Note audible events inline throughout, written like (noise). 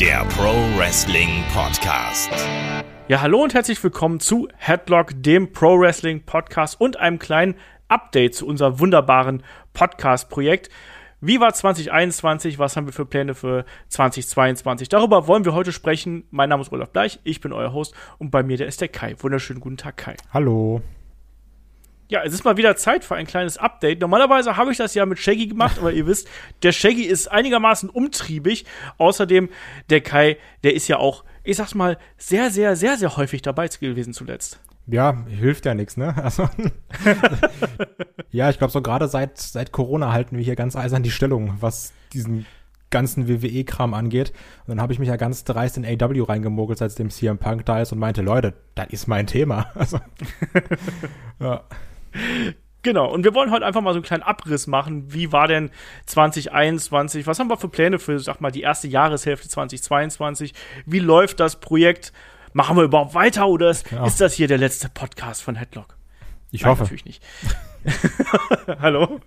der Pro Wrestling Podcast. Ja, hallo und herzlich willkommen zu Headlock, dem Pro Wrestling Podcast und einem kleinen Update zu unserem wunderbaren Podcast-Projekt. Wie war 2021? Was haben wir für Pläne für 2022? Darüber wollen wir heute sprechen. Mein Name ist Olaf Bleich, ich bin euer Host und bei mir der ist der Kai. Wunderschönen guten Tag, Kai. Hallo. Ja, es ist mal wieder Zeit für ein kleines Update. Normalerweise habe ich das ja mit Shaggy gemacht, aber ihr wisst, der Shaggy ist einigermaßen umtriebig. Außerdem, der Kai, der ist ja auch, ich sag's mal, sehr, sehr, sehr, sehr häufig dabei gewesen zuletzt. Ja, hilft ja nichts, ne? Also (laughs) ja, ich glaube so gerade seit seit Corona halten wir hier ganz eisern die Stellung, was diesen ganzen WWE-Kram angeht. Und dann habe ich mich ja ganz dreist in AW reingemogelt, seit dem CM Punk da ist und meinte, Leute, das ist mein Thema. Also (laughs) ja. Genau, und wir wollen heute einfach mal so einen kleinen Abriss machen. Wie war denn 2021? Was haben wir für Pläne für, sag mal, die erste Jahreshälfte 2022? Wie läuft das Projekt? Machen wir überhaupt weiter oder ist, genau. ist das hier der letzte Podcast von Headlock? Ich Nein, hoffe. Natürlich nicht. (laughs) Hallo?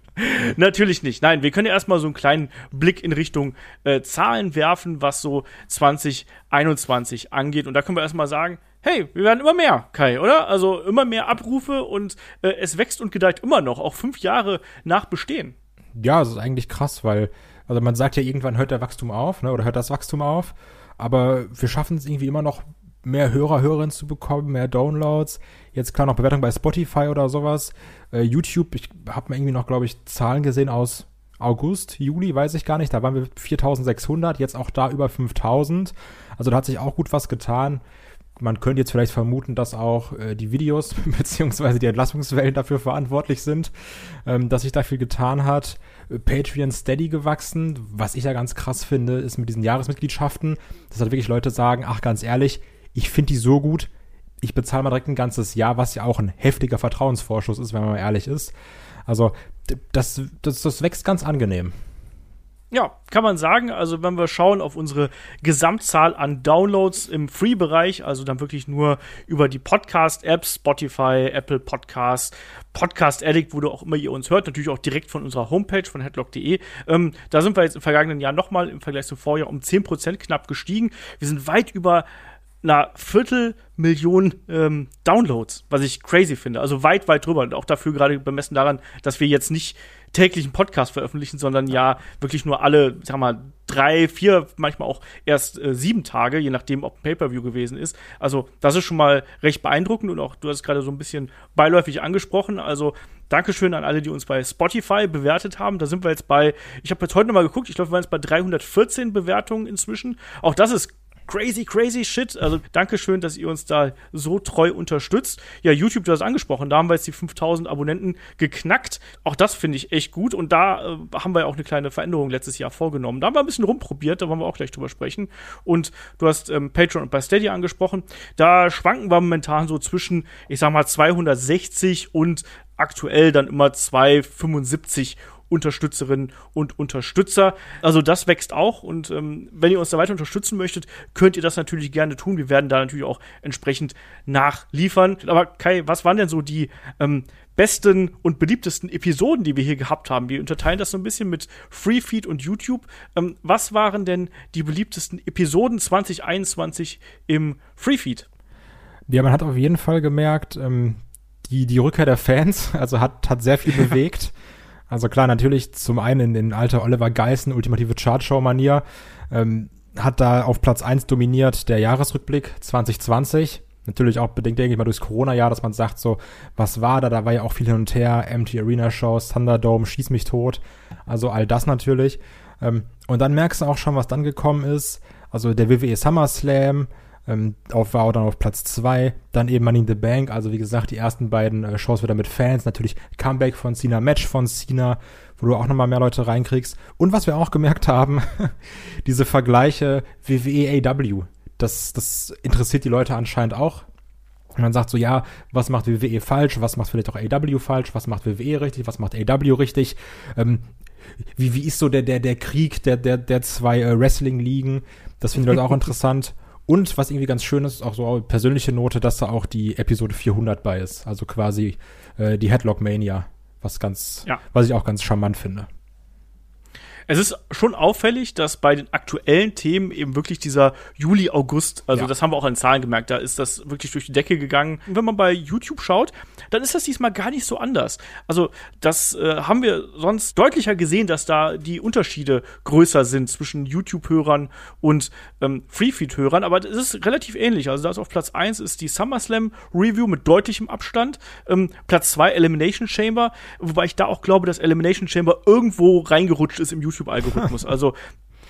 Natürlich nicht. Nein, wir können ja erstmal so einen kleinen Blick in Richtung äh, Zahlen werfen, was so 2021 angeht. Und da können wir erstmal sagen, hey, wir werden immer mehr, Kai, oder? Also immer mehr Abrufe und äh, es wächst und gedeiht immer noch, auch fünf Jahre nach Bestehen. Ja, das ist eigentlich krass, weil, also man sagt ja, irgendwann hört der Wachstum auf, ne, oder hört das Wachstum auf, aber wir schaffen es irgendwie immer noch, mehr Hörer, Hörerinnen zu bekommen, mehr Downloads. Jetzt klar noch Bewertung bei Spotify oder sowas. Äh, YouTube, ich habe mir irgendwie noch, glaube ich, Zahlen gesehen aus August, Juli, weiß ich gar nicht. Da waren wir 4600, jetzt auch da über 5000. Also da hat sich auch gut was getan man könnte jetzt vielleicht vermuten, dass auch äh, die Videos (laughs) beziehungsweise die Entlassungswellen dafür verantwortlich sind, ähm, dass sich da viel getan hat. Patreon steady gewachsen. Was ich ja ganz krass finde, ist mit diesen Jahresmitgliedschaften, dass halt wirklich Leute sagen, ach ganz ehrlich, ich finde die so gut, ich bezahle mal direkt ein ganzes Jahr, was ja auch ein heftiger Vertrauensvorschuss ist, wenn man mal ehrlich ist. Also das, das, das wächst ganz angenehm. Ja, kann man sagen. Also, wenn wir schauen auf unsere Gesamtzahl an Downloads im Free-Bereich, also dann wirklich nur über die Podcast-Apps, Spotify, Apple Podcasts, Podcast Addict, wo du auch immer ihr uns hört, natürlich auch direkt von unserer Homepage von headlock.de. Ähm, da sind wir jetzt im vergangenen Jahr nochmal im Vergleich zum Vorjahr um 10% knapp gestiegen. Wir sind weit über einer Viertelmillion ähm, Downloads, was ich crazy finde. Also weit, weit drüber. Und auch dafür gerade bemessen daran, dass wir jetzt nicht täglichen Podcast veröffentlichen, sondern ja wirklich nur alle, sag mal, drei, vier, manchmal auch erst äh, sieben Tage, je nachdem, ob ein Pay-Per-View gewesen ist. Also, das ist schon mal recht beeindruckend und auch du hast gerade so ein bisschen beiläufig angesprochen. Also, Dankeschön an alle, die uns bei Spotify bewertet haben. Da sind wir jetzt bei, ich habe jetzt heute nochmal geguckt, ich glaube, wir waren jetzt bei 314 Bewertungen inzwischen. Auch das ist crazy, crazy shit. Also Dankeschön, dass ihr uns da so treu unterstützt. Ja, YouTube, du hast angesprochen, da haben wir jetzt die 5000 Abonnenten geknackt. Auch das finde ich echt gut. Und da äh, haben wir ja auch eine kleine Veränderung letztes Jahr vorgenommen. Da haben wir ein bisschen rumprobiert, da wollen wir auch gleich drüber sprechen. Und du hast ähm, Patreon und bei Steady angesprochen. Da schwanken wir momentan so zwischen, ich sag mal, 260 und aktuell dann immer 275 Unterstützerinnen und Unterstützer. Also das wächst auch und ähm, wenn ihr uns da weiter unterstützen möchtet, könnt ihr das natürlich gerne tun. Wir werden da natürlich auch entsprechend nachliefern. Aber Kai, was waren denn so die ähm, besten und beliebtesten Episoden, die wir hier gehabt haben? Wir unterteilen das so ein bisschen mit Freefeed und YouTube. Ähm, was waren denn die beliebtesten Episoden 2021 im Freefeed? Ja, man hat auf jeden Fall gemerkt, ähm, die, die Rückkehr der Fans, (laughs) also hat, hat sehr viel bewegt. Also klar, natürlich zum einen in den alter Oliver Geissen, ultimative Chartshow-Manier, ähm, hat da auf Platz eins dominiert der Jahresrückblick 2020. Natürlich auch bedingt, denke ich mal, durchs Corona-Jahr, dass man sagt, so, was war da? Da war ja auch viel hin und her, Empty Arena Shows, Thunderdome, Schieß mich tot. Also all das natürlich. Ähm, und dann merkst du auch schon, was dann gekommen ist. Also der WWE SummerSlam, ähm, auf, war auch dann auf Platz 2. Dann eben Money in the Bank. Also wie gesagt, die ersten beiden äh, Shows wieder mit Fans. Natürlich Comeback von Cena, Match von Cena, wo du auch nochmal mehr Leute reinkriegst. Und was wir auch gemerkt haben, (laughs) diese Vergleiche WWE AW. Das, das interessiert die Leute anscheinend auch. man sagt so, ja, was macht WWE falsch, was macht vielleicht auch AW falsch, was macht WWE richtig, was macht AW richtig. Ähm, wie, wie ist so der, der, der Krieg der, der, der zwei äh, Wrestling-Ligen? Das finden die Leute auch (laughs) interessant. Und was irgendwie ganz schön ist, auch so eine persönliche Note, dass da auch die Episode 400 bei ist. Also quasi äh, die Headlock Mania. Was ganz, ja. was ich auch ganz charmant finde. Es ist schon auffällig, dass bei den aktuellen Themen eben wirklich dieser Juli, August, also Ja. das haben wir auch an Zahlen gemerkt, da ist das wirklich durch die Decke gegangen. Und wenn man bei YouTube schaut, dann ist das diesmal gar nicht so anders. Also das äh, haben wir sonst deutlicher gesehen, dass da die Unterschiede größer sind zwischen YouTube-Hörern und ähm, Freefeed-Hörern, aber es ist relativ ähnlich. Also da ist auf Platz 1 ist die SummerSlam Review mit deutlichem Abstand. Ähm, Platz 2 Elimination Chamber, wobei ich da auch glaube, dass Elimination Chamber irgendwo reingerutscht ist im YouTube-Algorithmus. Also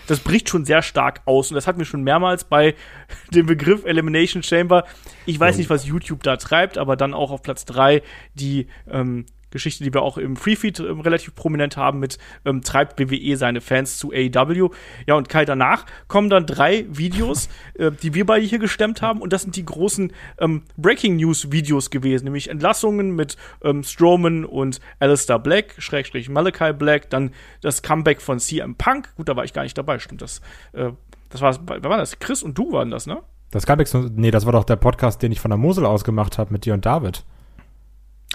das bricht schon sehr stark aus und das hatten wir schon mehrmals bei (laughs) dem Begriff Elimination Chamber. Ich weiß nicht, was YouTube da treibt, aber dann auch auf Platz 3 die ähm, Geschichte, die wir auch im Freefeed ähm, relativ prominent haben mit ähm, treibt WWE seine Fans zu AEW. Ja, und Kai, danach kommen dann drei Videos, (laughs) äh, die wir beide hier gestemmt haben und das sind die großen ähm, Breaking News Videos gewesen, nämlich Entlassungen mit ähm, Strowman und Alistair Black, Schrägstrich Malachi Black, dann das Comeback von CM Punk. Gut, da war ich gar nicht dabei, stimmt das. Äh, das war, wer war das? Chris und du waren das, ne? Das nichts. Nee, das war doch der Podcast, den ich von der Mosel aus gemacht habe mit dir und David.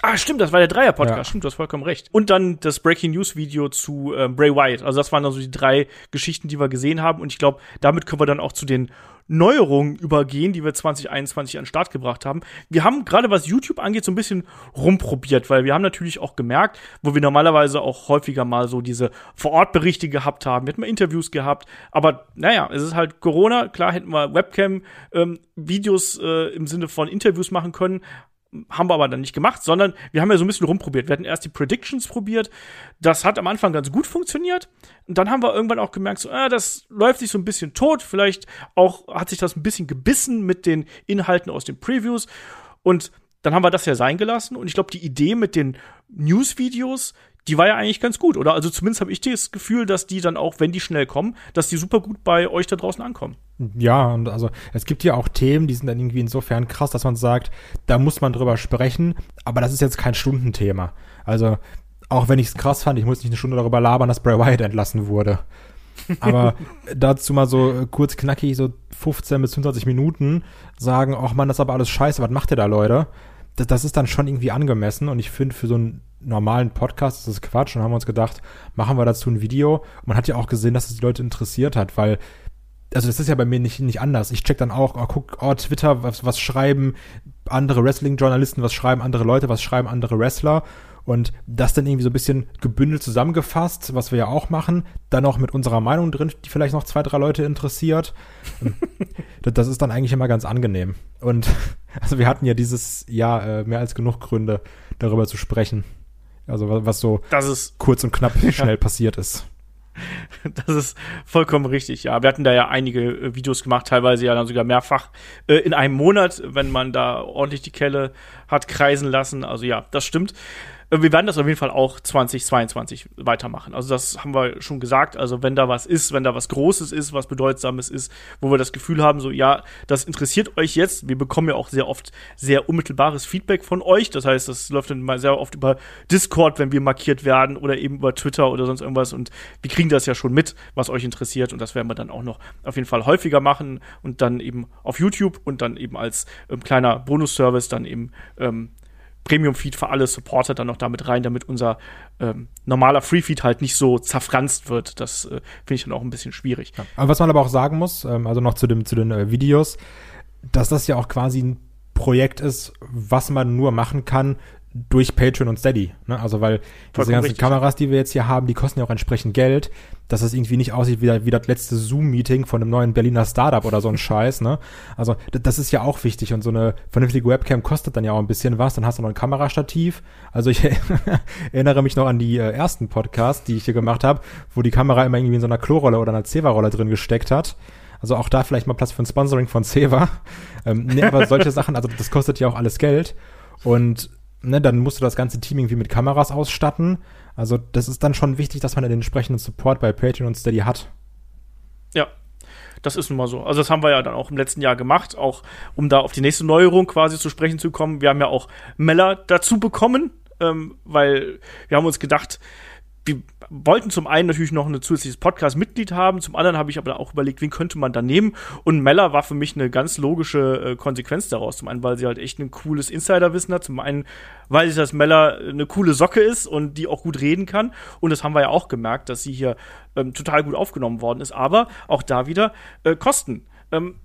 Ah, stimmt, das war der Dreier-Podcast. Ja. Stimmt, du hast vollkommen recht. Und dann das Breaking News-Video zu äh, Bray Wyatt. Also das waren dann so die drei Geschichten, die wir gesehen haben. Und ich glaube, damit können wir dann auch zu den Neuerungen übergehen, die wir 2021 an den Start gebracht haben. Wir haben gerade was YouTube angeht so ein bisschen rumprobiert, weil wir haben natürlich auch gemerkt, wo wir normalerweise auch häufiger mal so diese Vor-Ort-Berichte gehabt haben. Wir hatten mal Interviews gehabt, aber naja, es ist halt Corona. Klar hätten wir Webcam-Videos äh, im Sinne von Interviews machen können, haben wir aber dann nicht gemacht, sondern wir haben ja so ein bisschen rumprobiert. Wir hatten erst die Predictions probiert. Das hat am Anfang ganz gut funktioniert. Und dann haben wir irgendwann auch gemerkt, so, ah, das läuft sich so ein bisschen tot. Vielleicht auch hat sich das ein bisschen gebissen mit den Inhalten aus den Previews. Und dann haben wir das ja sein gelassen. Und ich glaube, die Idee mit den News-Videos, die war ja eigentlich ganz gut, oder? Also zumindest habe ich das Gefühl, dass die dann auch, wenn die schnell kommen, dass die super gut bei euch da draußen ankommen. Ja, und also es gibt ja auch Themen, die sind dann irgendwie insofern krass, dass man sagt, da muss man drüber sprechen, aber das ist jetzt kein Stundenthema. Also, auch wenn ich es krass fand, ich muss nicht eine Stunde darüber labern, dass Bray Wyatt entlassen wurde. Aber (laughs) dazu mal so äh, kurz knackig, so 15 bis 25 Minuten sagen, ach man, das ist aber alles scheiße, was macht ihr da, Leute? Das, das ist dann schon irgendwie angemessen und ich finde, für so einen normalen Podcast ist das Quatsch und haben wir uns gedacht, machen wir dazu ein Video. Und man hat ja auch gesehen, dass es die Leute interessiert hat, weil also das ist ja bei mir nicht, nicht anders. Ich check dann auch, oh, guck, oh, Twitter, was, was schreiben andere Wrestling-Journalisten, was schreiben andere Leute, was schreiben andere Wrestler. Und das dann irgendwie so ein bisschen gebündelt zusammengefasst, was wir ja auch machen, dann auch mit unserer Meinung drin, die vielleicht noch zwei, drei Leute interessiert. (laughs) das, das ist dann eigentlich immer ganz angenehm. Und (laughs) also wir hatten ja dieses Jahr äh, mehr als genug Gründe, darüber zu sprechen. Also was, so Das ist kurz und knapp (laughs) schnell passiert ist. Das ist vollkommen richtig, ja. Wir hatten da ja einige äh, Videos gemacht, teilweise ja dann sogar mehrfach äh, in einem Monat, wenn man da ordentlich die Kelle hat kreisen lassen. Also ja, das stimmt. Äh, Wir werden das auf jeden Fall auch 2022 weitermachen. Also das haben wir schon gesagt. Also wenn da was ist, wenn da was Großes ist, was Bedeutsames ist, wo wir das Gefühl haben, so ja, das interessiert euch jetzt. Wir bekommen ja auch sehr oft sehr unmittelbares Feedback von euch. Das heißt, das läuft dann mal sehr oft über Discord, wenn wir markiert werden oder eben über Twitter oder sonst irgendwas. Und wir kriegen das ja schon mit, was euch interessiert. Und das werden wir dann auch noch auf jeden Fall häufiger machen und dann eben auf YouTube und dann eben als ähm, kleiner Bonusservice dann eben ähm, Premium-Feed für alle Supporter dann noch damit rein, damit unser ähm, normaler Free-Feed halt nicht so zerfranst wird. Das äh, finde ich dann auch ein bisschen schwierig. Aber was man aber auch sagen muss, ähm, also noch zu dem zu den äh, Videos, dass das ja auch quasi ein Projekt ist, was man nur machen kann durch Patreon und Steady. Ne? Also weil diese Vollkommen ganzen richtig. Kameras, die wir jetzt hier haben, die kosten ja auch entsprechend Geld, dass das irgendwie nicht aussieht wie, wie das letzte Zoom-Meeting von einem neuen Berliner Startup oder so ein (laughs) Scheiß. Ne? Also das ist ja auch wichtig und so eine vernünftige Webcam kostet dann ja auch ein bisschen was. Dann hast du noch ein Kamerastativ. Also ich (laughs) erinnere mich noch an die äh, ersten Podcasts, die ich hier gemacht habe, wo die Kamera immer irgendwie in so einer Klorolle oder einer Ceva-Rolle drin gesteckt hat. Also auch da vielleicht mal Platz für ein Sponsoring von Ceva. Ähm, nee, aber solche (laughs) Sachen, also das kostet ja auch alles Geld. Und ne, dann musst du das ganze Team irgendwie mit Kameras ausstatten. Also das ist dann schon wichtig, dass man den entsprechenden Support bei Patreon und Steady hat. Ja, das ist nun mal so. Also das haben wir ja dann auch im letzten Jahr gemacht, auch um da auf die nächste Neuerung quasi zu sprechen zu kommen. Wir haben ja auch Meller dazu bekommen, ähm, weil wir haben uns gedacht, wir wollten zum einen natürlich noch ein zusätzliches Podcast-Mitglied haben, zum anderen habe ich aber auch überlegt, wen könnte man da nehmen. Und Mella war für mich eine ganz logische äh, Konsequenz daraus. Zum einen, weil sie halt echt ein cooles Insiderwissen hat, zum einen, weil sie das Mella eine coole Socke ist und die auch gut reden kann. Und das haben wir ja auch gemerkt, dass sie hier ähm, total gut aufgenommen worden ist. Aber auch da wieder äh, Kosten. Ähm,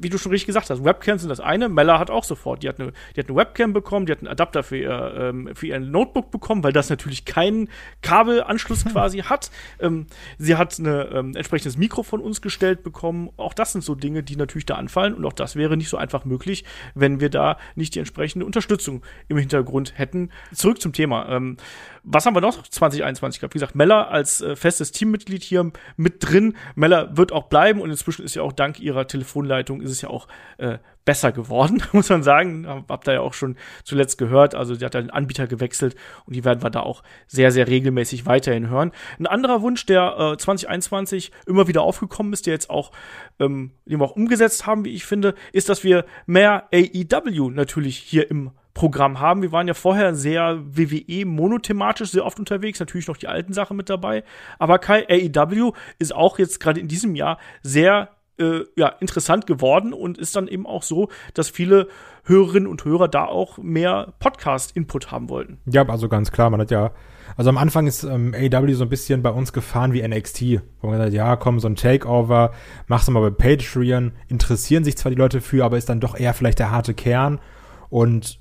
wie du schon richtig gesagt hast, Webcams sind das eine. Mella hat auch sofort. Die hat eine, die hat eine Webcam bekommen, die hat einen Adapter für ihr, ähm, für ihr Notebook bekommen, weil das natürlich keinen Kabelanschluss hm. quasi hat. Ähm, sie hat ein ähm, entsprechendes Mikro von uns gestellt bekommen. Auch das sind so Dinge, die natürlich da anfallen. Und auch das wäre nicht so einfach möglich, wenn wir da nicht die entsprechende Unterstützung im Hintergrund hätten. Zurück zum Thema. Ähm, was haben wir noch 2021 gehabt? Wie gesagt, Mella als äh, festes Teammitglied hier mit drin. Mella wird auch bleiben und inzwischen ist ja auch dank ihrer Telefonleitung ist es ja auch äh, besser geworden, (laughs) muss man sagen. Habt ihr ja auch schon zuletzt gehört. Also sie hat ja den Anbieter gewechselt und die werden wir da auch sehr, sehr regelmäßig weiterhin hören. Ein anderer Wunsch, der äh, 2021 immer wieder aufgekommen ist, der jetzt auch, ähm, den wir auch umgesetzt haben, wie ich finde, ist, dass wir mehr AEW natürlich hier im Programm haben. Wir waren ja vorher sehr WWE monothematisch sehr oft unterwegs, natürlich noch die alten Sachen mit dabei. Aber Kai, AEW ist auch jetzt gerade in diesem Jahr sehr äh, ja, interessant geworden und ist dann eben auch so, dass viele Hörerinnen und Hörer da auch mehr Podcast-Input haben wollten. Ja, also ganz klar, man hat ja, also am Anfang ist ähm, AEW so ein bisschen bei uns gefahren wie NXT, wo man sagt, ja, komm, so ein Takeover, mach's mal bei Patreon, interessieren sich zwar die Leute für, aber ist dann doch eher vielleicht der harte Kern und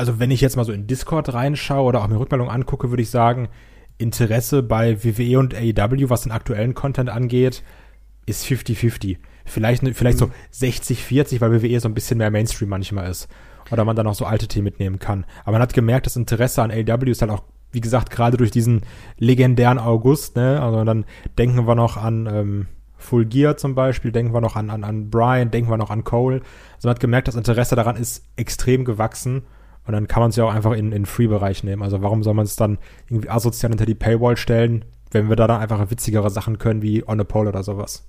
also wenn ich jetzt mal so in Discord reinschaue oder auch mir Rückmeldungen angucke, würde ich sagen, Interesse bei WWE und AEW, was den aktuellen Content angeht, ist 50-50. Vielleicht, vielleicht mhm. so 60-40, weil WWE so ein bisschen mehr Mainstream manchmal ist. Oder man dann auch so alte Themen mitnehmen kann. Aber man hat gemerkt, das Interesse an AEW ist halt auch, wie gesagt, gerade durch diesen legendären August, ne? Also dann denken wir noch an ähm, Full Gear zum Beispiel, denken wir noch an, an, an Brian, denken wir noch an Cole. Also man hat gemerkt, das Interesse daran ist extrem gewachsen. Und dann kann man es ja auch einfach in den Free-Bereich nehmen. Also warum soll man es dann irgendwie asozial hinter die Paywall stellen, wenn wir da dann einfach witzigere Sachen können wie On a Pole oder sowas?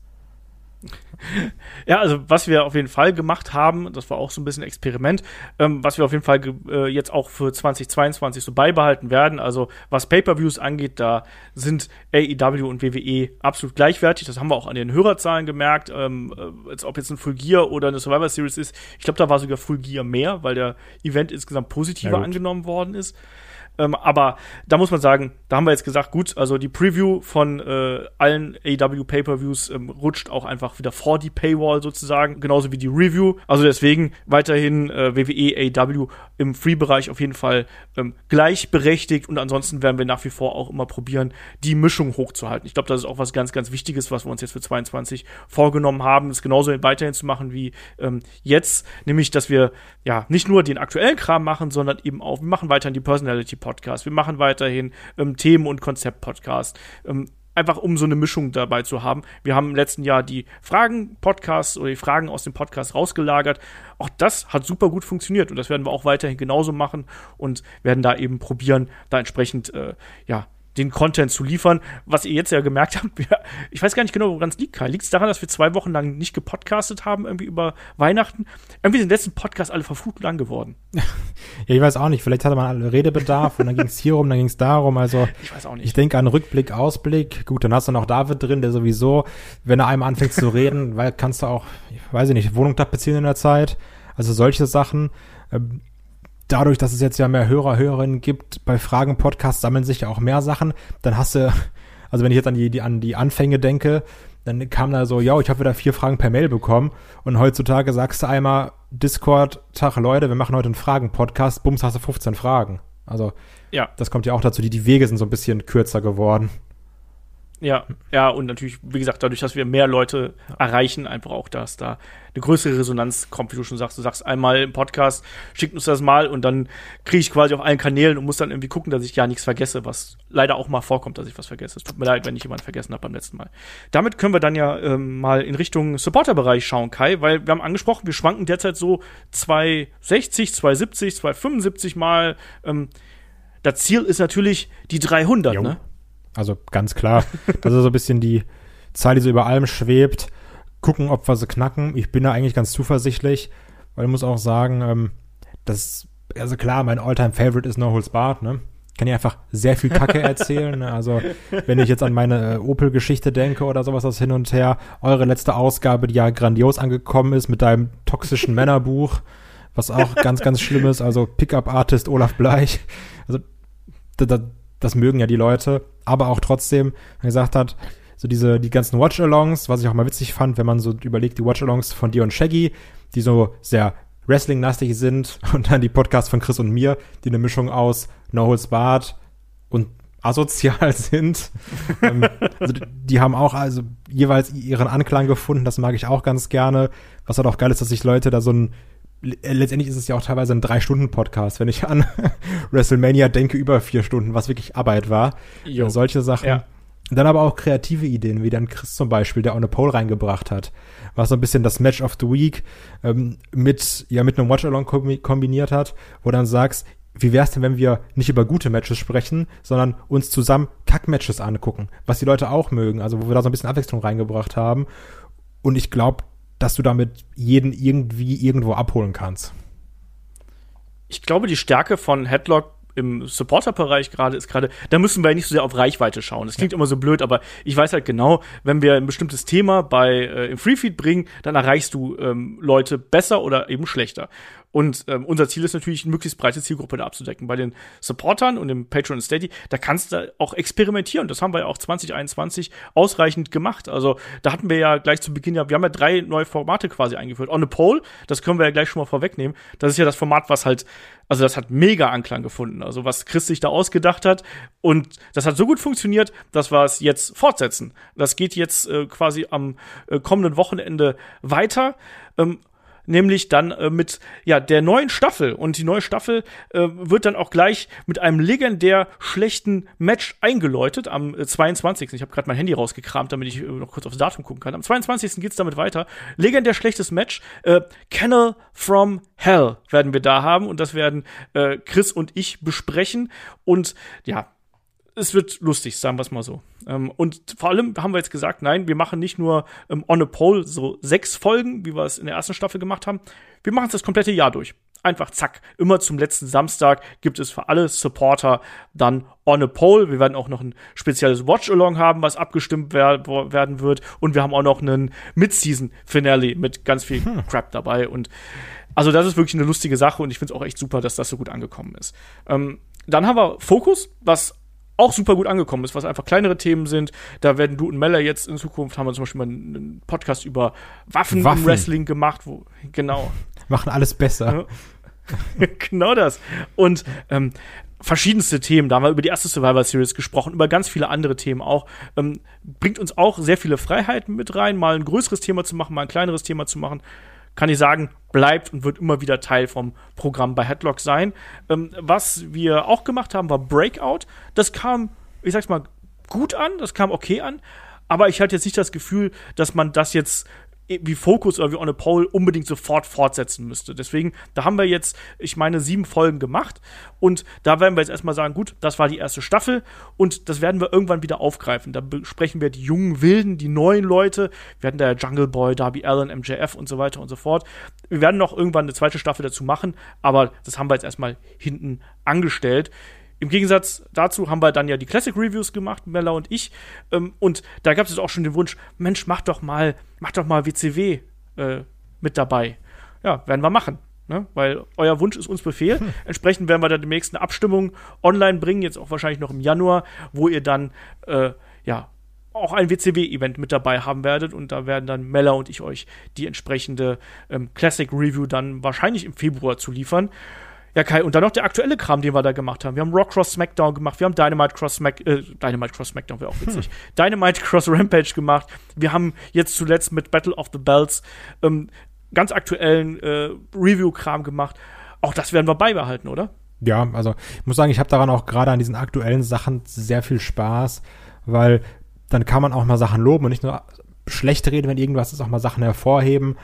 Ja, also was wir auf jeden Fall gemacht haben, das war auch so ein bisschen Experiment, ähm, was wir auf jeden Fall äh, jetzt auch für 2022 so beibehalten werden. Also was Pay-per-Views angeht, da sind AEW und WWE absolut gleichwertig. Das haben wir auch an den Hörerzahlen gemerkt. Ähm, äh, als ob jetzt ein Full Gear oder eine Survivor Series ist. Ich glaube, da war sogar Full Gear mehr, weil der Event insgesamt positiver angenommen worden ist. Ähm, aber da muss man sagen, da haben wir jetzt gesagt, gut, also die Preview von äh, allen AW Pay-per-Views ähm, rutscht auch einfach wieder vor die Paywall sozusagen, genauso wie die Review. Also deswegen weiterhin äh, WWE AW im Free-Bereich auf jeden Fall ähm, gleichberechtigt und ansonsten werden wir nach wie vor auch immer probieren, die Mischung hochzuhalten. Ich glaube, das ist auch was ganz, ganz Wichtiges, was wir uns jetzt für 22 vorgenommen haben, das genauso weiterhin zu machen wie ähm, jetzt, nämlich, dass wir ja nicht nur den aktuellen Kram machen, sondern eben auch, wir machen weiterhin die Personality Podcast. Wir machen weiterhin ähm, Themen- und Konzept-Podcast. Ähm, einfach um so eine Mischung dabei zu haben. Wir haben im letzten Jahr die Fragen-Podcasts oder die Fragen aus dem Podcast rausgelagert. Auch das hat super gut funktioniert und das werden wir auch weiterhin genauso machen und werden da eben probieren, da entsprechend äh, ja den Content zu liefern. Was ihr jetzt ja gemerkt habt, (laughs) wir, ich weiß gar nicht genau, woran es liegt, Kai. Liegt es daran, dass wir zwei Wochen lang nicht gepodcastet haben, irgendwie über Weihnachten? Irgendwie sind letzten Podcasts alle verflucht lang geworden. (laughs) ja, ich weiß auch nicht. Vielleicht hatte man alle Redebedarf und dann ging es hier rum, dann ging es darum. Also, (laughs) ich weiß auch nicht. Ich denke an Rückblick, Ausblick. Gut, dann hast du noch David drin, der sowieso, wenn er einem anfängt zu reden, weil kannst du auch, ich weiß ich nicht, Wohnung beziehen in der Zeit. Also solche Sachen. Ähm, dadurch, dass es jetzt ja mehr Hörer, Hörerinnen gibt, bei Fragen Podcasts sammeln sich ja auch mehr Sachen. Dann hast du, also wenn ich jetzt an die, die, an die Anfänge denke, dann kam da so, ja, ich habe wieder vier Fragen per Mail bekommen. Und heutzutage sagst du einmal, Discord, Tag Leute, wir machen heute einen Fragen-Podcast, bums, hast du 15 Fragen. Also, ja. das kommt ja auch dazu, die, die Wege sind so ein bisschen kürzer geworden. Ja, ja, und natürlich, wie gesagt, dadurch, dass wir mehr Leute erreichen, einfach auch, dass da eine größere Resonanz kommt, wie du schon sagst. Du sagst einmal im Podcast, schickt uns das mal und dann kriege ich quasi auf allen Kanälen und muss dann irgendwie gucken, dass ich ja nichts vergesse, was leider auch mal vorkommt, dass ich was vergesse. Es tut mir leid, wenn ich jemanden vergessen habe beim letzten Mal. Damit können wir dann ja ähm, mal in Richtung Supporter-Bereich schauen, Kai, weil wir haben angesprochen, wir schwanken derzeit so 260, 270, 275 mal. Ähm, das Ziel ist natürlich die 300, jo. ne? Also ganz klar. Das ist so ein bisschen die Zahl, die so über allem schwebt. Gucken, ob wir sie knacken. Ich bin da eigentlich ganz zuversichtlich, weil ich muss auch sagen, ähm, das, also klar, mein Alltime favorite ist No Holds Barred, ne? kann ich einfach sehr viel Kacke (laughs) erzählen. Ne? Also, wenn ich jetzt an meine äh, Opel-Geschichte denke oder sowas das hin und her, eure letzte Ausgabe, die ja grandios angekommen ist mit deinem toxischen Männerbuch, was auch ganz, ganz schlimm ist. Also, Pickup-Artist Olaf Bleich. Also, da, da, das mögen ja die Leute, aber auch trotzdem, gesagt hat, so diese, die ganzen Watch-Alongs, was ich auch mal witzig fand, wenn man so überlegt, die Watch-Alongs von dir und Shaggy, die so sehr Wrestling-lastig sind (laughs) und dann die Podcasts von Chris und mir, die eine Mischung aus No Holds Barred und asozial (laughs) sind. ähm, also die haben auch also jeweils ihren Anklang gefunden, das mag ich auch ganz gerne. Was halt auch geil ist, dass sich Leute da so ein letztendlich ist es ja auch teilweise ein Drei-Stunden-Podcast, wenn ich an (laughs) WrestleMania denke, über vier Stunden, was wirklich Arbeit war. Jo. Solche Sachen. Ja. Dann aber auch kreative Ideen, wie dann Chris zum Beispiel, der auch eine Pole reingebracht hat, was so ein bisschen das Match of the Week ähm, mit, ja, mit einem Watch-Along kombiniert hat, wo dann sagst, wie wär's denn, wenn wir nicht über gute Matches sprechen, sondern uns zusammen Kack-Matches angucken, was die Leute auch mögen, also wo wir da so ein bisschen Abwechslung reingebracht haben. Und ich glaube, dass du damit jeden irgendwie irgendwo abholen kannst. Ich glaube, die Stärke von Headlock im Supporter-Bereich gerade ist gerade, da müssen wir nicht so sehr auf Reichweite schauen. Das klingt ja. immer so blöd, aber ich weiß halt genau, wenn wir ein bestimmtes Thema bei äh, im Freefeed bringen, dann erreichst du ähm, Leute besser oder eben schlechter. Und ähm, unser Ziel ist natürlich, eine möglichst breite Zielgruppe da abzudecken. Bei den Supportern und dem Patreon und Steady, da kannst du auch experimentieren. Das haben wir ja auch 2021 ausreichend gemacht. Also da hatten wir ja gleich zu Beginn ja, wir haben ja drei neue Formate quasi eingeführt. On a Poll, das können wir ja gleich schon mal vorwegnehmen. Das ist ja das Format, was halt, also das hat mega Anklang gefunden. Also was Chris sich da ausgedacht hat. Und das hat so gut funktioniert, dass wir es jetzt fortsetzen. Das geht jetzt äh, quasi am äh, kommenden Wochenende weiter. Ähm, nämlich dann äh, mit ja der neuen Staffel und die neue Staffel äh, wird dann auch gleich mit einem legendär schlechten Match eingeläutet am äh, 22. Ich habe gerade mein Handy rausgekramt, damit ich äh, noch kurz aufs Datum gucken kann. Am 22. geht's damit weiter. Legendär schlechtes Match. Äh, Kennel from Hell werden wir da haben und das werden äh, Chris und ich besprechen und ja, es wird lustig, sagen wir es mal so. Ähm, und vor allem haben wir jetzt gesagt, nein, wir machen nicht nur ähm, on a pole so sechs Folgen, wie wir es in der ersten Staffel gemacht haben. Wir machen es das komplette Jahr durch. Einfach zack. Immer zum letzten Samstag gibt es für alle Supporter dann on a pole. Wir werden auch noch ein spezielles Watch-Along haben, was abgestimmt wer werden wird. Und wir haben auch noch einen Mid-Season-Finale mit ganz viel hm. Crap dabei. Und also das ist wirklich eine lustige Sache und ich finde es auch echt super, dass das so gut angekommen ist. Ähm, dann haben wir Fokus, was auch super gut angekommen ist, was einfach kleinere Themen sind. Da werden du und Meller jetzt in Zukunft haben wir zum Beispiel mal einen Podcast über Waffen, Waffen. im Wrestling gemacht, wo genau machen alles besser. (laughs) genau das. Und ähm, verschiedenste Themen. Da haben wir über die erste Survivor Series gesprochen, über ganz viele andere Themen auch. Ähm, bringt uns auch sehr viele Freiheiten mit rein, mal ein größeres Thema zu machen, mal ein kleineres Thema zu machen kann ich sagen, bleibt und wird immer wieder Teil vom Programm bei Headlock sein. Ähm, was wir auch gemacht haben, war Breakout. Das kam, ich sag's mal, gut an, das kam okay an. Aber ich hatte jetzt nicht das Gefühl, dass man das jetzt wie Focus oder wie On a Pole unbedingt sofort fortsetzen müsste. Deswegen, da haben wir jetzt, ich meine, sieben Folgen gemacht und da werden wir jetzt erstmal sagen, gut, das war die erste Staffel und das werden wir irgendwann wieder aufgreifen. Da besprechen wir die jungen Wilden, die neuen Leute, wir werden da Jungle Boy, Darby Allen, MJF und so weiter und so fort. Wir werden noch irgendwann eine zweite Staffel dazu machen, aber das haben wir jetzt erstmal hinten angestellt. Im Gegensatz dazu haben wir dann ja die Classic Reviews gemacht, Mella und ich. Ähm, und da gab es auch schon den Wunsch, Mensch, mach doch mal, mach doch mal WCW äh, mit dabei. Ja, werden wir machen. Ne? Weil euer Wunsch ist uns Befehl. Hm. Entsprechend werden wir dann demnächst eine Abstimmung online bringen, jetzt auch wahrscheinlich noch im Januar, wo ihr dann äh, ja auch ein WCW-Event mit dabei haben werdet und da werden dann Mella und ich euch die entsprechende ähm, Classic Review dann wahrscheinlich im Februar zu liefern. Ja, Kai, und dann noch der aktuelle Kram, den wir da gemacht haben. Wir haben Rock Cross SmackDown gemacht, wir haben Dynamite Cross Smack, äh, Dynamite Cross SmackDown wäre auch witzig. Hm. Dynamite Cross Rampage gemacht. Wir haben jetzt zuletzt mit Battle of the Bells ähm, ganz aktuellen äh, Review-Kram gemacht. Auch das werden wir beibehalten, oder? Ja, also ich muss sagen, ich habe daran auch gerade an diesen aktuellen Sachen sehr viel Spaß, weil dann kann man auch mal Sachen loben und nicht nur schlecht reden, wenn irgendwas ist, auch mal Sachen hervorheben.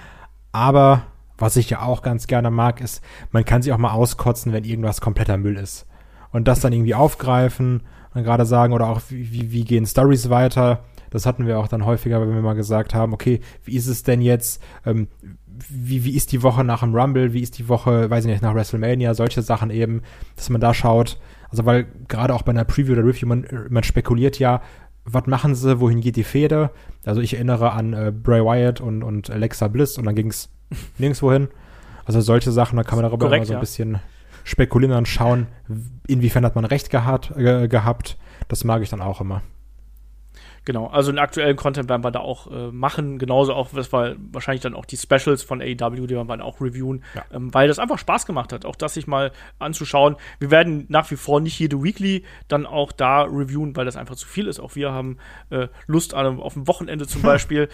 Aber was ich ja auch ganz gerne mag, ist, man kann sich auch mal auskotzen, wenn irgendwas kompletter Müll ist. Und das dann irgendwie aufgreifen und gerade sagen, oder auch, wie, wie gehen Stories weiter? Das hatten wir auch dann häufiger, wenn wir mal gesagt haben, okay, wie ist es denn jetzt? Ähm, wie, wie ist die Woche nach dem Rumble? Wie ist die Woche, weiß ich nicht, nach WrestleMania? Solche Sachen eben, dass man da schaut, Also weil gerade auch bei einer Preview oder Review, man, man spekuliert ja, was machen sie, wohin geht die Fehde? Also ich erinnere an äh, Bray Wyatt und, und Alexa Bliss und dann ging es (laughs) nirgendwo hin. Also solche Sachen, da kann man darüber Korrekt, immer so ein ja. bisschen spekulieren und schauen, inwiefern hat man recht gehabt, äh, gehabt. Das mag ich dann auch immer. Genau, also den aktuellen Content werden wir da auch äh, machen, genauso auch, was wir wahrscheinlich dann auch die Specials von AEW, die werden wir dann auch reviewen, Ja. ähm, weil das einfach Spaß gemacht hat, auch das sich mal anzuschauen. Wir werden nach wie vor nicht jede Weekly dann auch da reviewen, weil das einfach zu viel ist. Auch wir haben äh, Lust an, auf dem Wochenende zum (laughs) Beispiel.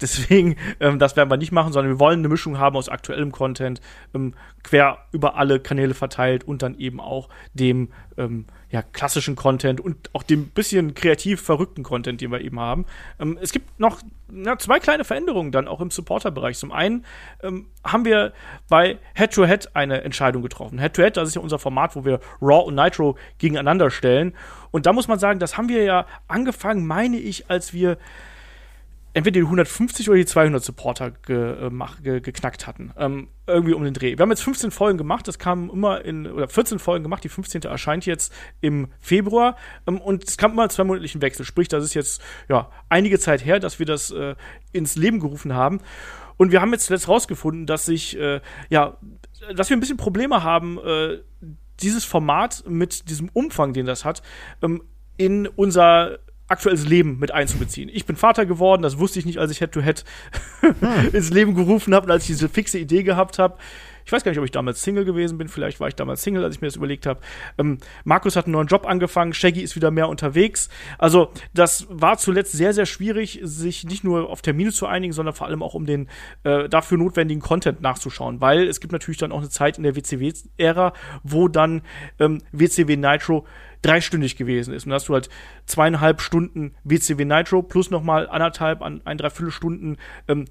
Deswegen, ähm, das werden wir nicht machen, sondern wir wollen eine Mischung haben aus aktuellem Content, ähm, quer über alle Kanäle verteilt und dann eben auch dem ähm, ja, klassischen Content und auch dem bisschen kreativ verrückten Content, den wir eben haben. Ähm, es gibt noch na, zwei kleine Veränderungen dann auch im Supporter-Bereich. Zum einen ähm, haben wir bei Head-to-Head eine Entscheidung getroffen. Head-to-Head, das ist ja unser Format, wo wir Raw und Nitro gegeneinander stellen. Und da muss man sagen, das haben wir ja angefangen, meine ich, als wir entweder die 150 oder die 200 Supporter ge, äh, ge, geknackt hatten. Ähm, irgendwie um den Dreh. Wir haben jetzt 15 Folgen gemacht, das kam immer in, oder 14 Folgen gemacht, die 15. erscheint jetzt im Februar ähm, und es kam immer einen zweimonatlichen Wechsel. Sprich, das ist jetzt ja einige Zeit her, dass wir das äh, ins Leben gerufen haben. Und wir haben jetzt zuletzt rausgefunden, dass sich, äh, ja, dass wir ein bisschen Probleme haben, äh, dieses Format mit diesem Umfang, den das hat, ähm, in unser aktuelles Leben mit einzubeziehen. Ich bin Vater geworden, das wusste ich nicht, als ich Head-to-Head (laughs) ins Leben gerufen habe und als ich diese fixe Idee gehabt habe. Ich weiß gar nicht, ob ich damals Single gewesen bin. Vielleicht war ich damals Single, als ich mir das überlegt habe. Ähm, Markus hat einen neuen Job angefangen. Shaggy ist wieder mehr unterwegs. Also, das war zuletzt sehr, sehr schwierig, sich nicht nur auf Termine zu einigen, sondern vor allem auch um den äh, dafür notwendigen Content nachzuschauen. Weil es gibt natürlich dann auch eine Zeit in der WCW-Ära, wo dann ähm, WCW Nitro dreistündig gewesen ist. Und da hast du halt zweieinhalb Stunden WCW Nitro plus nochmal anderthalb, an ein, dreiviertel Stunden ähm,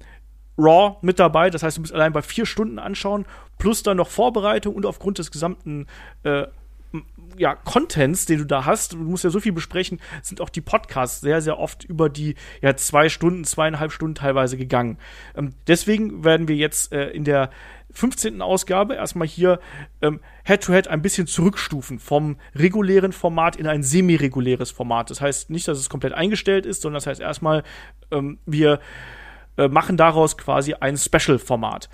Raw mit dabei. Das heißt, du musst allein bei vier Stunden anschauen, plus dann noch Vorbereitung und aufgrund des gesamten äh, ja, Contents, den du da hast, du musst ja so viel besprechen, sind auch die Podcasts sehr, sehr oft über die ja, zwei Stunden, zweieinhalb Stunden teilweise gegangen. Ähm, deswegen werden wir jetzt äh, in der 15. Ausgabe erstmal hier ähm, Head-to-Head ein bisschen zurückstufen vom regulären Format in ein semi-reguläres Format. Das heißt nicht, dass es komplett eingestellt ist, sondern das heißt erstmal, ähm, wir äh, machen daraus quasi ein Special-Format.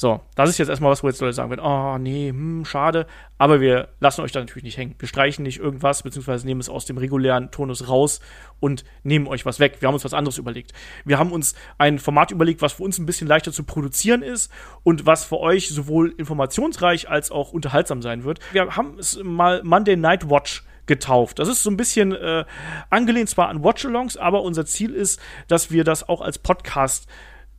So, das ist jetzt erstmal was, wo jetzt Leute sagen werden, oh nee, hm, schade. Aber wir lassen euch da natürlich nicht hängen. Wir streichen nicht irgendwas, beziehungsweise nehmen es aus dem regulären Tonus raus und nehmen euch was weg. Wir haben uns was anderes überlegt. Wir haben uns ein Format überlegt, was für uns ein bisschen leichter zu produzieren ist und was für euch sowohl informationsreich als auch unterhaltsam sein wird. Wir haben es mal Monday Night Watch getauft. Das ist so ein bisschen äh, angelehnt zwar an Watch-Alongs, aber unser Ziel ist, dass wir das auch als Podcast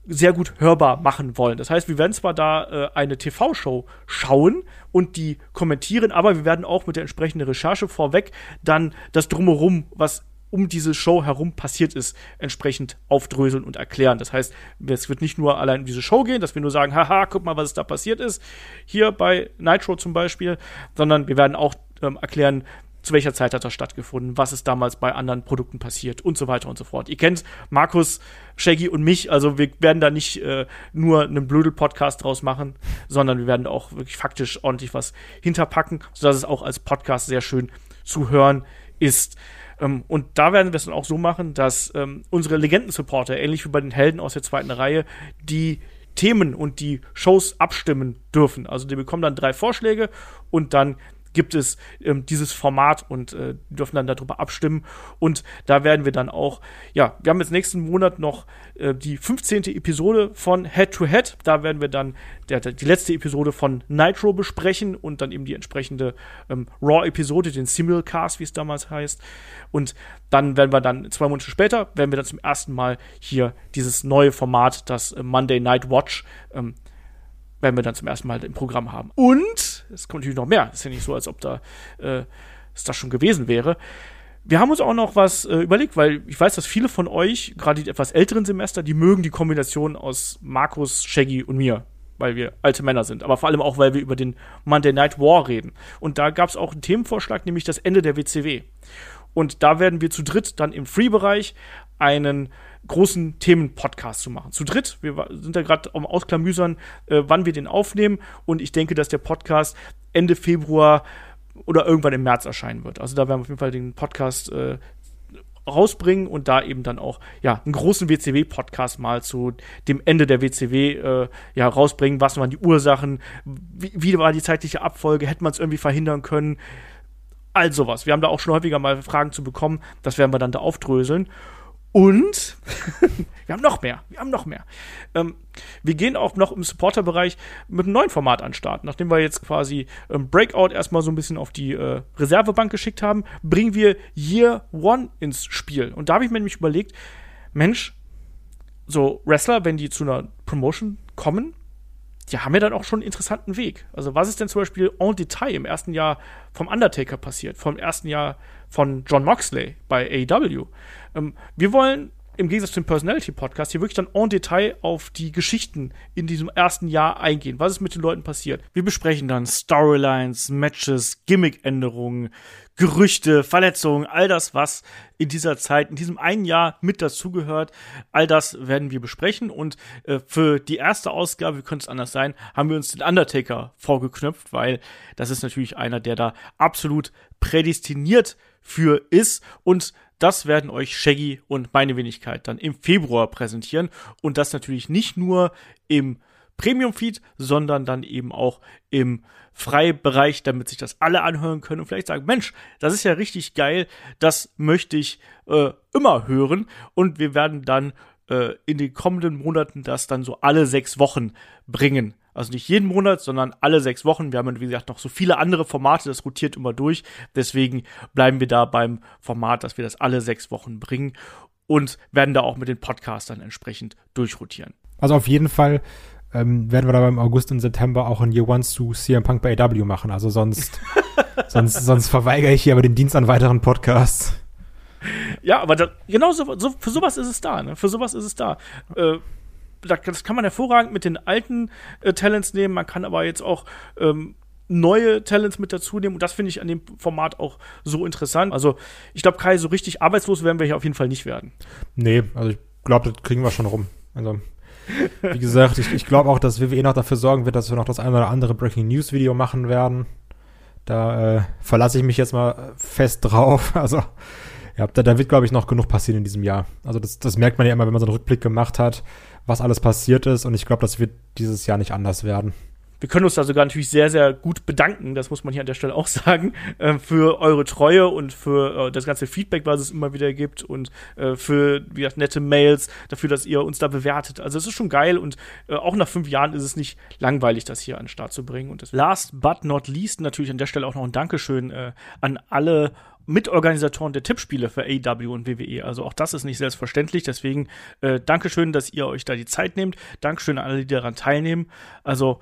sehr gut hörbar machen wollen. Das heißt, wir werden zwar da äh, eine TV-Show schauen und die kommentieren, aber wir werden auch mit der entsprechenden Recherche vorweg dann das Drumherum, was um diese Show herum passiert ist, entsprechend aufdröseln und erklären. Das heißt, es wird nicht nur allein um diese Show gehen, dass wir nur sagen, haha, guck mal, was da passiert ist, hier bei Nitro zum Beispiel, sondern wir werden auch ähm, erklären, zu welcher Zeit hat das stattgefunden, was ist damals bei anderen Produkten passiert und so weiter und so fort. Ihr kennt Markus, Shaggy und mich, also wir werden da nicht äh, nur einen Blödel-Podcast draus machen, sondern wir werden auch wirklich faktisch ordentlich was hinterpacken, sodass es auch als Podcast sehr schön zu hören ist. Ähm, und da werden wir es dann auch so machen, dass ähm, unsere Legenden-Supporter, ähnlich wie bei den Helden aus der zweiten Reihe, die Themen und die Shows abstimmen dürfen. Also die bekommen dann drei Vorschläge und dann gibt es ähm, dieses Format und äh, dürfen dann darüber abstimmen. Und da werden wir dann auch, ja, wir haben jetzt nächsten Monat noch äh, die 15. Episode von Head to Head. Da werden wir dann der, der, die letzte Episode von Nitro besprechen und dann eben die entsprechende ähm, Raw-Episode, den Simulcast, wie es damals heißt. Und dann werden wir dann zwei Monate später, werden wir dann zum ersten Mal hier dieses neue Format, das äh, Monday Night Watch, ähm, werden wir dann zum ersten Mal im Programm haben. Und es kommt natürlich noch mehr. Ist ja nicht so, als ob da äh, es das schon gewesen wäre. Wir haben uns auch noch was äh, überlegt, weil ich weiß, dass viele von euch, gerade die etwas älteren Semester, die mögen die Kombination aus Markus, Shaggy und mir, weil wir alte Männer sind. Aber vor allem auch, weil wir über den Monday Night War reden. Und da gab es auch einen Themenvorschlag, nämlich das Ende der WCW. Und da werden wir zu dritt dann im Free-Bereich einen großen Themenpodcast zu machen. Zu dritt, wir sind da gerade am Ausklamüsern, äh, wann wir den aufnehmen. Und ich denke, dass der Podcast Ende Februar oder irgendwann im März erscheinen wird. Also da werden wir auf jeden Fall den Podcast äh, rausbringen und da eben dann auch ja einen großen WCW-Podcast mal zu dem Ende der WCW äh, ja rausbringen. Was waren die Ursachen? Wie, wie war die zeitliche Abfolge? Hätte man es irgendwie verhindern können? All sowas. Wir haben da auch schon häufiger mal Fragen zu bekommen. Das werden wir dann da aufdröseln. Und (laughs) wir haben noch mehr. Wir haben noch mehr. Ähm, wir gehen auch noch im Supporter-Bereich mit einem neuen Format an Start. Nachdem wir jetzt quasi ähm, Breakout erstmal so ein bisschen auf die äh, Reservebank geschickt haben, bringen wir Year One ins Spiel. Und da habe ich mir nämlich überlegt, Mensch, so Wrestler, wenn die zu einer Promotion kommen, die haben ja dann auch schon einen interessanten Weg. Also was ist denn zum Beispiel en Detail im ersten Jahr vom Undertaker passiert, vom ersten Jahr von John Moxley bei AEW? Ähm, wir wollen im Gegensatz zum Personality Podcast hier wirklich dann en Detail auf die Geschichten in diesem ersten Jahr eingehen. Was ist mit den Leuten passiert? Wir besprechen dann Storylines, Matches, Gimmick-Änderungen, Gerüchte, Verletzungen, all das, was in dieser Zeit, in diesem einen Jahr mit dazugehört. All das werden wir besprechen und äh, für die erste Ausgabe, wie könnte es anders sein, haben wir uns den Undertaker vorgeknöpft, weil das ist natürlich einer, der da absolut prädestiniert für ist und das werden euch Shaggy und meine Wenigkeit dann im Februar präsentieren. Und das natürlich nicht nur im Premium-Feed, sondern dann eben auch im Freibereich, damit sich das alle anhören können und vielleicht sagen, Mensch, das ist ja richtig geil, das möchte ich äh, immer hören. Und wir werden dann äh, in den kommenden Monaten das dann so alle sechs Wochen bringen. Also nicht jeden Monat, sondern alle sechs Wochen. Wir haben, wie gesagt, noch so viele andere Formate, das rotiert immer durch. Deswegen bleiben wir da beim Format, dass wir das alle sechs Wochen bringen und werden da auch mit den Podcastern entsprechend durchrotieren. Also auf jeden Fall ähm, werden wir da im August und September auch ein Year One zu CM Punk bei AW machen. Also sonst, (laughs) sonst, sonst verweigere ich hier aber den Dienst an weiteren Podcasts. Ja, aber da, genau so, so, für sowas ist es da. Ne? Für sowas ist es da. Äh, das kann man hervorragend mit den alten äh, Talents nehmen. Man kann aber jetzt auch ähm, neue Talents mit dazu nehmen. Und das finde ich an dem Format auch so interessant. Also, ich glaube, Kai, so richtig arbeitslos werden wir hier auf jeden Fall nicht werden. Nee, also ich glaube, das kriegen wir schon rum. Also, wie gesagt, ich, ich glaube auch, dass WWE noch dafür sorgen wird, dass wir noch das eine oder andere Breaking News Video machen werden. Da äh, verlasse ich mich jetzt mal fest drauf. (laughs) Also, ja, da, da wird, glaube ich, noch genug passieren in diesem Jahr. Also, das, das merkt man ja immer, wenn man so einen Rückblick gemacht hat was alles passiert ist. Und ich glaube, das wird dieses Jahr nicht anders werden. Wir können uns da sogar natürlich sehr, sehr gut bedanken, das muss man hier an der Stelle auch sagen, äh, für eure Treue und für äh, das ganze Feedback, was es immer wieder gibt und äh, für wie gesagt, nette Mails, dafür, dass ihr uns da bewertet. Also es ist schon geil und äh, auch nach fünf Jahren ist es nicht langweilig, das hier an den Start zu bringen. Und last but not least natürlich an der Stelle auch noch ein Dankeschön äh, an alle Mitorganisatoren der Tippspiele für AEW und WWE. Also auch das ist nicht selbstverständlich. Deswegen äh, Dankeschön, dass ihr euch da die Zeit nehmt. Dankeschön an alle, die daran teilnehmen. Also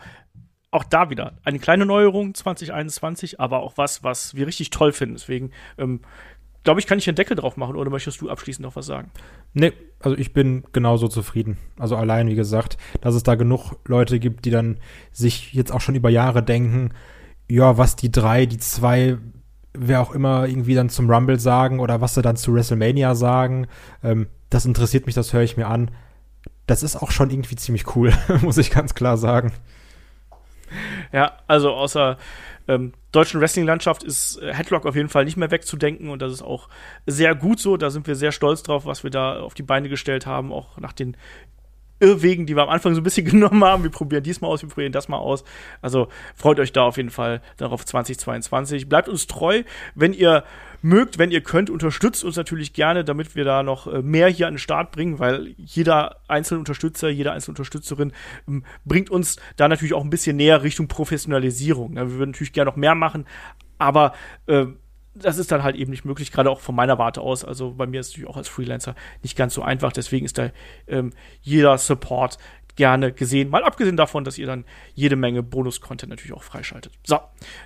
auch da wieder eine kleine Neuerung 2021, aber auch was, was wir richtig toll finden. Deswegen ähm, glaube ich, kann ich den Deckel drauf machen oder möchtest du abschließend noch was sagen? Nee, also ich bin genauso zufrieden. Also allein, wie gesagt, dass es da genug Leute gibt, die dann sich jetzt auch schon über Jahre denken, ja, was die drei, die zwei wer auch immer irgendwie dann zum Rumble sagen oder was sie dann zu WrestleMania sagen. Ähm, das interessiert mich, das höre ich mir an. Das ist auch schon irgendwie ziemlich cool, (laughs) muss ich ganz klar sagen. Ja, also außer ähm, deutschen Wrestling-Landschaft ist äh, Headlock auf jeden Fall nicht mehr wegzudenken und das ist auch sehr gut so. Da sind wir sehr stolz drauf, was wir da auf die Beine gestellt haben, auch nach den Irrwegen, die wir am Anfang so ein bisschen (laughs) genommen haben. Wir probieren diesmal aus, wir probieren das mal aus. Also freut euch da auf jeden Fall darauf 2022. Bleibt uns treu, wenn ihr mögt, wenn ihr könnt, unterstützt uns natürlich gerne, damit wir da noch äh, mehr hier an den Start bringen, weil jeder einzelne Unterstützer, jede einzelne Unterstützerin ähm, bringt uns da natürlich auch ein bisschen näher Richtung Professionalisierung. Wir würden natürlich gerne noch mehr machen, aber äh, das ist dann halt eben nicht möglich, gerade auch von meiner Warte aus. Also bei mir ist es natürlich auch als Freelancer nicht ganz so einfach. Deswegen ist da ähm, jeder Support gerne gesehen. Mal abgesehen davon, dass ihr dann jede Menge Bonus-Content natürlich auch freischaltet. So,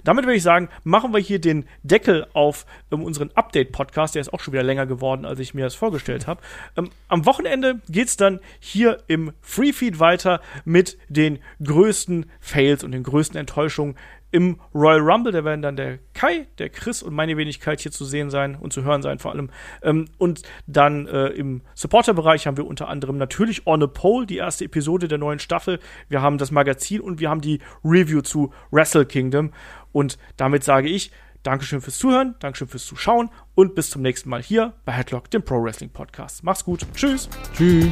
damit würde ich sagen, machen wir hier den Deckel auf ähm, unseren Update-Podcast. Der ist auch schon wieder länger geworden, als ich mir das vorgestellt habe. Ähm, am Wochenende geht es dann hier im Free-Feed weiter mit den größten Fails und den größten Enttäuschungen im Royal Rumble, da werden dann der Kai, der Chris und meine Wenigkeit hier zu sehen sein und zu hören sein vor allem. Ähm, und dann äh, im Supporter-Bereich haben wir unter anderem natürlich On a Pole, die erste Episode der neuen Staffel. Wir haben das Magazin und wir haben die Review zu Wrestle Kingdom. Und damit sage ich, Dankeschön fürs Zuhören, Dankeschön fürs Zuschauen und bis zum nächsten Mal hier bei Headlock, dem Pro Wrestling Podcast. Mach's gut. Tschüss. Tschüss.